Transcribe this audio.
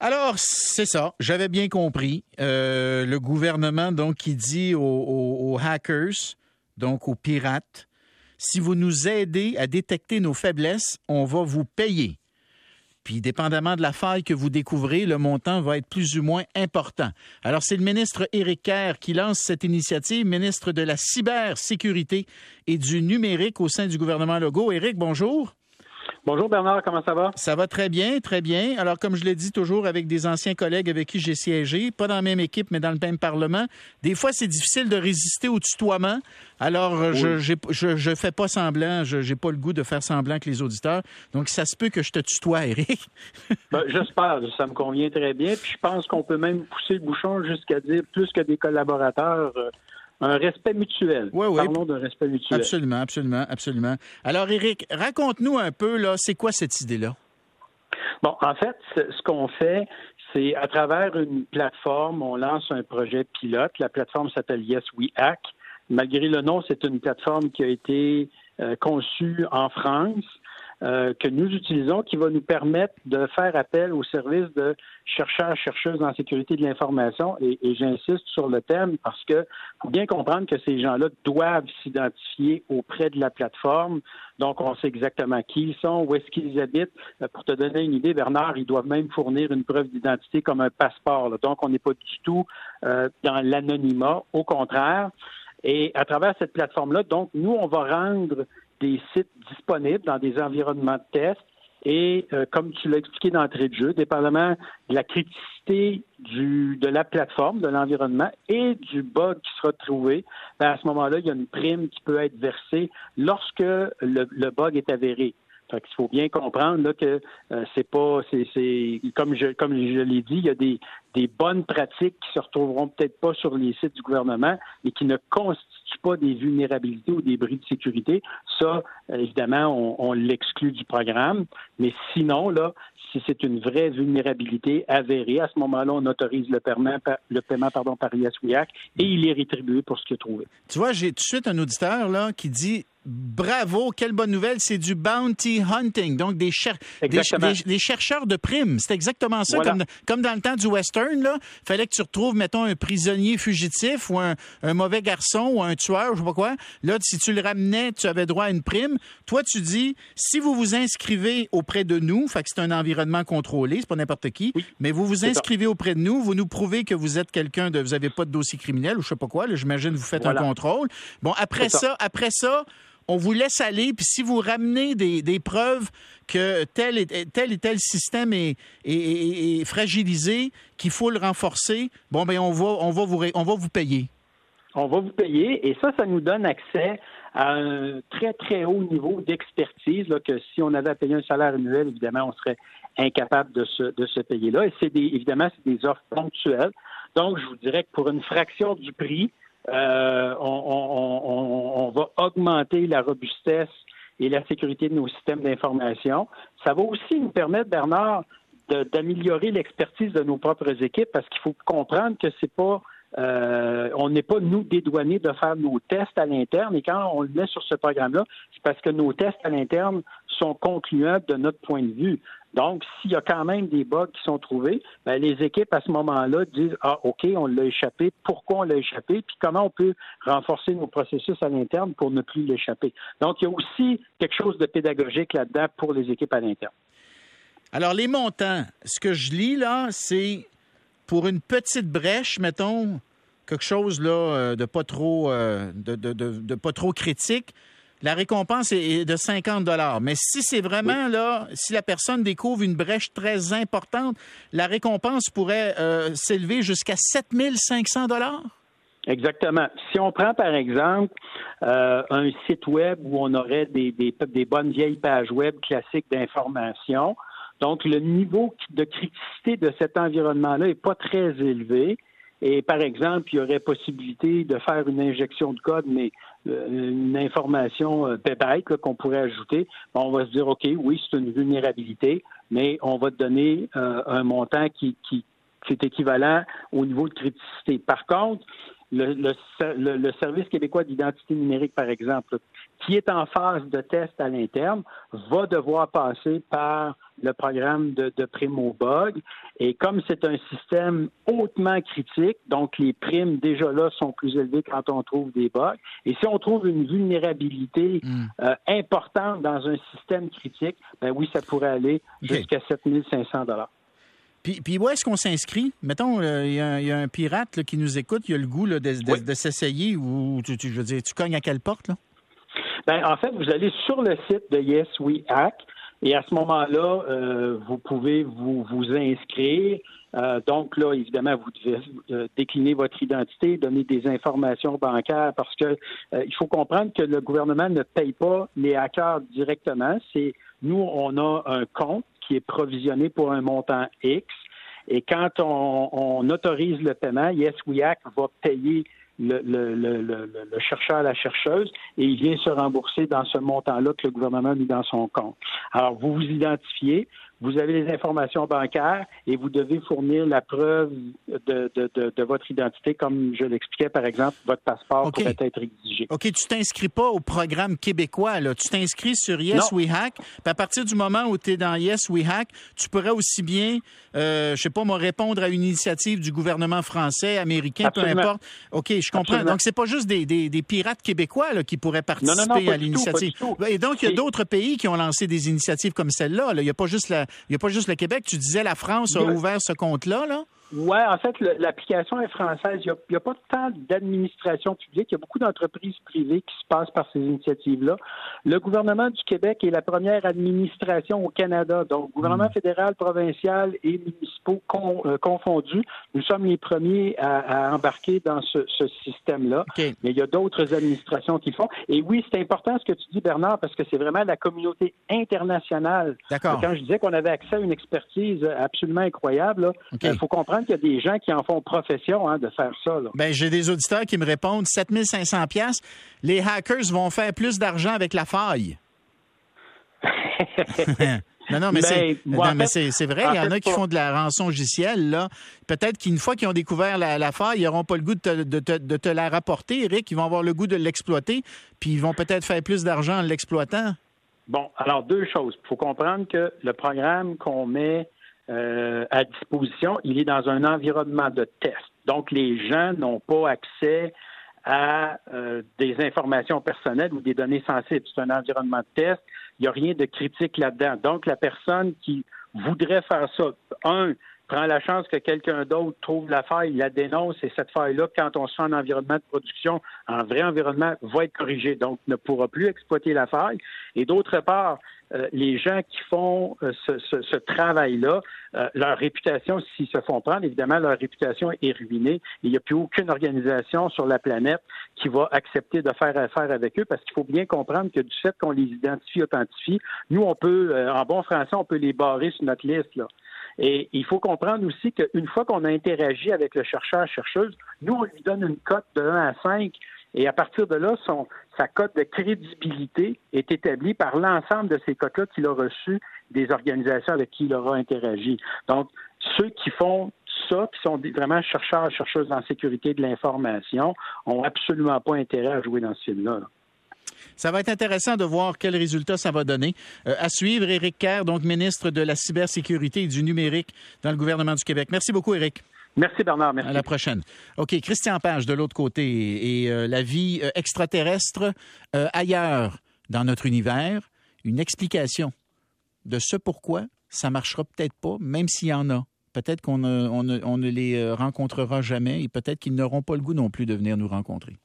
Alors, c'est ça. J'avais bien compris. Euh, le gouvernement, donc, qui dit aux, hackers, donc aux pirates, si vous nous aidez à détecter nos faiblesses, on va vous payer. Puis, dépendamment de la faille que vous découvrez, le montant va être plus ou moins important. Alors, c'est le ministre Éric Kerr qui lance cette initiative, ministre de la cybersécurité et du numérique au sein du gouvernement Legault. Éric, bonjour. Bonjour Bernard, comment ça va? Ça va très bien, très bien. Alors, comme je l'ai dit toujours avec des anciens collègues avec qui j'ai siégé, pas dans la même équipe, mais dans le même Parlement, des fois, c'est difficile de résister au tutoiement. Alors, je je, fais pas semblant, je n'ai pas le goût de faire semblant que les auditeurs. Donc, ça se peut que je te tutoie, Eric. ben, J'espère, ça me convient très bien. Puis, je pense qu'on peut même pousser le bouchon jusqu'à dire plus que des collaborateurs. Un respect mutuel. Oui, oui. Parlons d'un respect mutuel. Absolument, absolument, absolument. Alors, Eric, raconte-nous un peu, là, c'est quoi cette idée-là? Bon, en fait, ce qu'on fait, c'est à travers une plateforme, on lance un projet pilote. La plateforme s'appelle Yes We Hack. Malgré le nom, c'est une plateforme qui a été euh, conçue en France. Euh, que nous utilisons qui va nous permettre de faire appel au service de chercheurs, chercheuses en sécurité de l'information. Et, j'insiste sur le thème parce que faut bien comprendre que ces gens-là doivent s'identifier auprès de la plateforme. Donc, on sait exactement qui ils sont, où est-ce qu'ils habitent. Euh, pour te donner une idée, Bernard, ils doivent même fournir une preuve d'identité comme un passeport. Donc, on n'est pas du tout euh, dans l'anonymat. Au contraire. Et à travers cette plateforme-là, donc, nous, on va rendre des sites disponibles dans des environnements de test. Et euh, comme tu l'as expliqué d'entrée de jeu, dépendamment de la criticité du, de la plateforme, de l'environnement et du bug qui sera trouvé, ben, à ce moment-là, il y a une prime qui peut être versée lorsque le, bug est avéré. Fait qu'il faut bien comprendre que euh, c'est pas c'est comme je comme je l'ai dit, il y a des, des bonnes pratiques qui se retrouveront peut-être pas sur les sites du gouvernement et qui ne constituent pas des vulnérabilités ou des bris de sécurité. Ça, évidemment, on, on l'exclut du programme. Mais sinon, là, si c'est une vraie vulnérabilité avérée, à ce moment-là, on autorise le paiement, le paiement pardon, par ISWIAC et il est rétribué pour ce qu'il a trouvé. Tu vois, j'ai tout de suite un auditeur là, qui dit Bravo, quelle bonne nouvelle, c'est du bounty hunting, donc des, des, chercheurs de primes. C'est exactement ça, comme, comme, dans le temps du western. Là, fallait que tu retrouves, mettons, un prisonnier fugitif ou un, mauvais garçon ou un tueur, je sais pas quoi. Là, si tu le ramenais, tu avais droit à une prime. Toi, tu dis, si vous vous inscrivez auprès de nous, fait que c'est un environnement contrôlé, c'est pas n'importe qui, mais vous vous inscrivez auprès de nous, vous nous prouvez que vous êtes quelqu'un de, vous avez pas de dossier criminel ou je sais pas quoi. J'imagine vous faites un contrôle. Bon, après ça, après ça on vous laisse aller, puis si vous ramenez des, preuves que tel et tel, et tel système est, fragilisé, qu'il faut le renforcer, bon, ben on va, vous, on payer. On va vous payer, et ça, ça nous donne accès à un très, très haut niveau d'expertise, que si on avait à payer un salaire annuel, évidemment, on serait incapable de se, payer là. Et c'est évidemment, c'est des offres ponctuelles. Donc, je vous dirais que pour une fraction du prix, euh, on, va augmenter la robustesse et la sécurité de nos systèmes d'information. Ça va aussi nous permettre, Bernard, d'améliorer l'expertise de nos propres équipes parce qu'il faut comprendre que c'est pas euh, on n'est pas, nous, dédouanés de faire nos tests à l'interne. Et quand on le met sur ce programme-là, c'est parce que nos tests à l'interne sont concluants de notre point de vue. Donc, s'il y a quand même des bugs qui sont trouvés, ben, les équipes à ce moment-là disent Ah, OK, on l'a échappé, pourquoi on l'a échappé, puis comment on peut renforcer nos processus à l'interne pour ne plus l'échapper. Donc, il y a aussi quelque chose de pédagogique là-dedans pour les équipes à l'interne. Alors, les montants, ce que je lis là, c'est pour une petite brèche, mettons, quelque chose là, euh, de pas trop euh, de, pas trop critique, la récompense est de 50 dollars. Mais si c'est vraiment là, si la personne découvre une brèche très importante, la récompense pourrait euh, s'élever jusqu'à 7500 dollars? Exactement. Si on prend par exemple un site web où on aurait des, des bonnes vieilles pages web classiques d'information, donc, le niveau de criticité de cet environnement-là n'est pas très élevé. Et par exemple, il y aurait possibilité de faire une injection de code, mais euh, une information euh, qu'on pourrait ajouter. on va se dire, OK, oui, c'est une vulnérabilité, mais on va te donner euh, un montant qui, qui, est équivalent au niveau de criticité. Par contre, le, le Service québécois d'identité numérique, par exemple, qui est en phase de test à l'interne, va devoir passer par le programme de, de primes au bug. Et comme c'est un système hautement critique, donc les primes déjà là sont plus élevées quand on trouve des bugs. Et si on trouve une vulnérabilité hmm. euh, importante dans un système critique, ben oui, ça pourrait aller jusqu'à 7500 dollars. Puis, puis, où est-ce qu'on s'inscrit? Mettons, euh, il y, a un pirate qui nous écoute, il a le goût de, de, s'essayer ou tu, je veux dire, tu cognes à quelle porte? Là? Ben, en fait, vous allez sur le site de Yes We Hack. Et à ce moment-là, euh, vous pouvez vous, vous inscrire. Euh, donc là, évidemment, vous devez euh, décliner votre identité, donner des informations bancaires parce que il faut comprendre que le gouvernement ne paye pas les hackers directement. C'est nous, on a un compte qui est provisionné pour un montant X. Et quand on, on autorise le paiement, Yes We Hack va payer le, le, le, chercheur, la chercheuse, et il vient se rembourser dans ce montant-là que le gouvernement a mis dans son compte. Alors, vous vous identifiez, vous avez les informations bancaires et vous devez fournir la preuve de, de, de, votre identité, comme je l'expliquais, par exemple, votre passeport pourrait être exigé. OK, tu t'inscris pas au programme québécois, là. Tu t'inscris sur Yes We Hack. Puis à partir du moment où tu es dans Yes We Hack, tu pourrais aussi bien, euh, je sais pas, moi, répondre à une initiative du gouvernement français, américain, peu importe. OK, je comprends. Donc, c'est pas juste des, des, des, pirates québécois là, qui pourraient participer à l'initiative. Et donc, il y a d'autres pays qui ont lancé des initiatives comme celle-là. Là. Il n'y a pas juste la n'y a pas juste le Québec. Tu disais la France a ouvert ce compte-là, là? Oui, en fait, l'application est française. Il n'y a, pas tant d'administration publique. Il y a beaucoup d'entreprises privées qui se passent par ces initiatives-là. Le gouvernement du Québec est la première administration au Canada. Donc, gouvernement hmm. fédéral, provincial et municipaux euh, confondus, nous sommes les premiers à, embarquer dans ce, système-là. Mais il y a d'autres administrations qui font. Et oui, c'est important ce que tu dis, Bernard, parce que c'est vraiment la communauté internationale. D'accord. Quand je disais qu'on avait accès à une expertise absolument incroyable, il faut comprendre qu'il y a des gens qui en font profession hein, de faire ça. Ben, j'ai des auditeurs qui me répondent 7500 pièces. Les hackers vont faire plus d'argent avec la faille. non, non, mais ben, c'est vrai. Il y en a qui font de la rançon logicielle. Là. Peut-être qu'une fois qu'ils ont découvert la, faille, ils n'auront pas le goût de te, de, te, la rapporter, Eric. Ils vont avoir le goût de l'exploiter, puis ils vont peut-être faire plus d'argent en l'exploitant. Bon, alors deux choses. Il faut comprendre que le programme qu'on met euh, à disposition, il est dans un environnement de test. Donc, les gens n'ont pas accès à euh, des informations personnelles ou des données sensibles. C'est un environnement de test. Il n'y a rien de critique là-dedans. Donc, la personne qui voudrait faire ça, un, prend la chance que quelqu'un d'autre trouve la faille, la dénonce, et cette faille-là, quand on se fait en environnement de production, en vrai environnement, va être corrigée, donc ne pourra plus exploiter la faille. Et d'autre part, euh, les gens qui font euh, ce, travail-là, euh, leur réputation, s'ils se font prendre, évidemment, leur réputation est ruinée. Il n'y a plus aucune organisation sur la planète qui va accepter de faire affaire avec eux parce qu'il faut bien comprendre que du fait qu'on les identifie, authentifie, nous, on peut, en bon français, on peut les barrer sur notre liste. Là. Et il faut comprendre aussi qu'une fois qu'on a interagi avec le chercheur-chercheuse, nous, on lui donne une cote de 1 à 5. Et à partir de là, son, sa cote de crédibilité est établie par l'ensemble de ces cotes-là qu'il a reçues des organisations avec qui il aura interagi. Donc, ceux qui font ça, qui sont vraiment chercheurs, chercheuses en sécurité de l'information, ont absolument pas intérêt à jouer dans ce film-là. là ça va être intéressant de voir quels résultats ça va donner. Euh, à suivre, Éric Kerr, donc ministre de la cybersécurité et du numérique dans le gouvernement du Québec. Merci beaucoup, Éric. Merci Bernard, merci. À la prochaine. OK, Christian Page de l'autre côté et euh, la vie euh, extraterrestre ailleurs dans notre univers, une explication de ce pourquoi ça marchera peut-être pas, même s'il y en a. Peut-être qu'on on ne les rencontrera jamais et peut-être qu'ils n'auront pas le goût non plus de venir nous rencontrer.